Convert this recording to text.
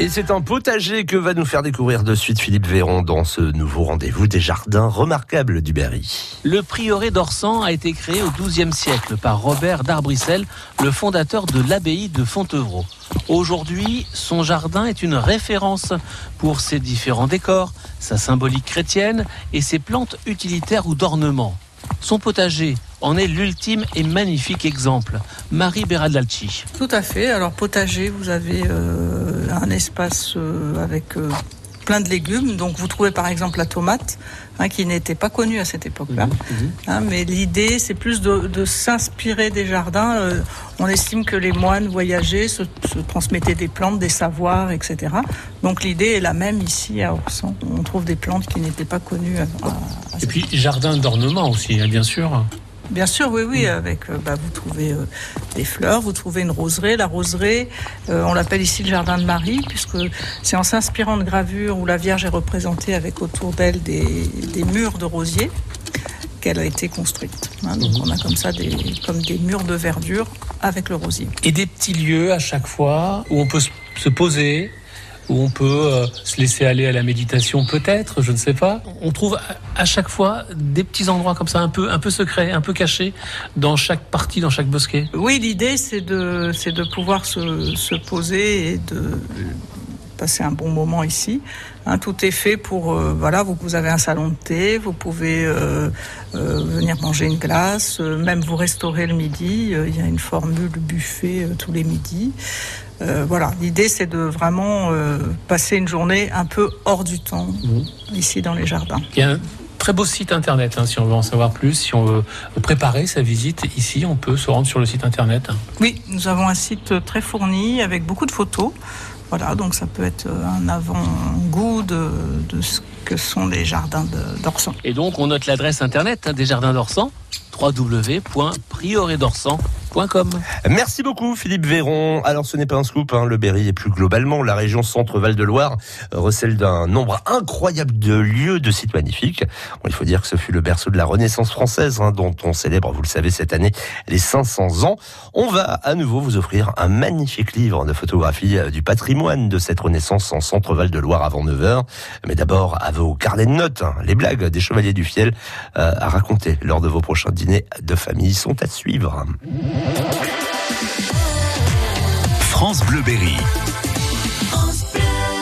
Et c'est un potager que va nous faire découvrir de suite Philippe Véron dans ce nouveau rendez-vous des jardins remarquables du Berry. Le prieuré d'Orsan a été créé au XIIe siècle par Robert d'Arbrissel, le fondateur de l'abbaye de Fontevraud. Aujourd'hui, son jardin est une référence pour ses différents décors, sa symbolique chrétienne et ses plantes utilitaires ou d'ornement. Son potager en est l'ultime et magnifique exemple. Marie Beradalci. Tout à fait. Alors potager, vous avez euh, un espace euh, avec euh, plein de légumes. Donc vous trouvez par exemple la tomate, hein, qui n'était pas connue à cette époque-là. Mhm, mhm. Hein, mais l'idée, c'est plus de, de s'inspirer des jardins. Euh, on estime que les moines voyageaient, se, se transmettaient des plantes, des savoirs, etc. Donc l'idée est la même ici à Orsan. On trouve des plantes qui n'étaient pas connues à, à- à Et puis jardin d'ornement aussi, hein, bien sûr. Bien sûr, oui, oui. Avec, euh, bah, vous trouvez euh, des fleurs, vous trouvez une roseraie. La roseraie, euh, on l'appelle ici le jardin de Marie, puisque c'est en s'inspirant de gravures où la Vierge est représentée avec autour d'elle des, des murs de rosiers qu'elle a été construite. hein. donc on a comme ça des, comme des murs de verdure avec le rosier. Et des petits lieux à chaque fois où on peut se poser, où on peut euh, se laisser aller à la méditation peut-être, je ne sais pas. On trouve à- chaque fois des petits endroits comme ça, un peu, un peu secrets, un peu cachés, dans chaque partie, dans chaque bosquet. Oui, l'idée c'est de, c'est de pouvoir se, se poser et de passer un bon moment ici. Hein, tout est fait pour, euh, voilà, vous, vous avez un salon de thé, vous pouvez euh, euh, venir manger une glace, même vous restaurer le midi. Il y a une formule buffet tous les midis. Voilà, l'idée c'est de vraiment passer une journée un peu hors du temps ici dans les jardins. Très beau site internet, hein, si on veut en savoir plus, si on veut préparer sa visite ici, on peut se rendre sur le site internet. Oui, nous avons un site très fourni avec beaucoup de photos. Voilà, donc ça peut être un avant-goût de, de ce que sont les jardins d'Orsan. Et donc, on note l'adresse internet hein, des jardins d'Orsan, Merci beaucoup Philippe Véron. Alors ce n'est pas un scoop, hein, le Berry et plus globalement la région Centre-Val de Loire euh, recèle d'un nombre incroyable de lieux, de sites magnifiques. Bon, il faut dire que ce fut le berceau de la Renaissance française hein, dont on célèbre, vous le savez, cette année les 500 ans. On va à nouveau vous offrir un magnifique livre de photographie euh, du patrimoine de cette Renaissance en Centre-Val de Loire avant 9h. Mais d'abord à vos carnets de notes, hein, les blagues des chevaliers du fiel euh, à raconter lors de vos prochains dîners de famille sont à suivre. France Bleu Berry.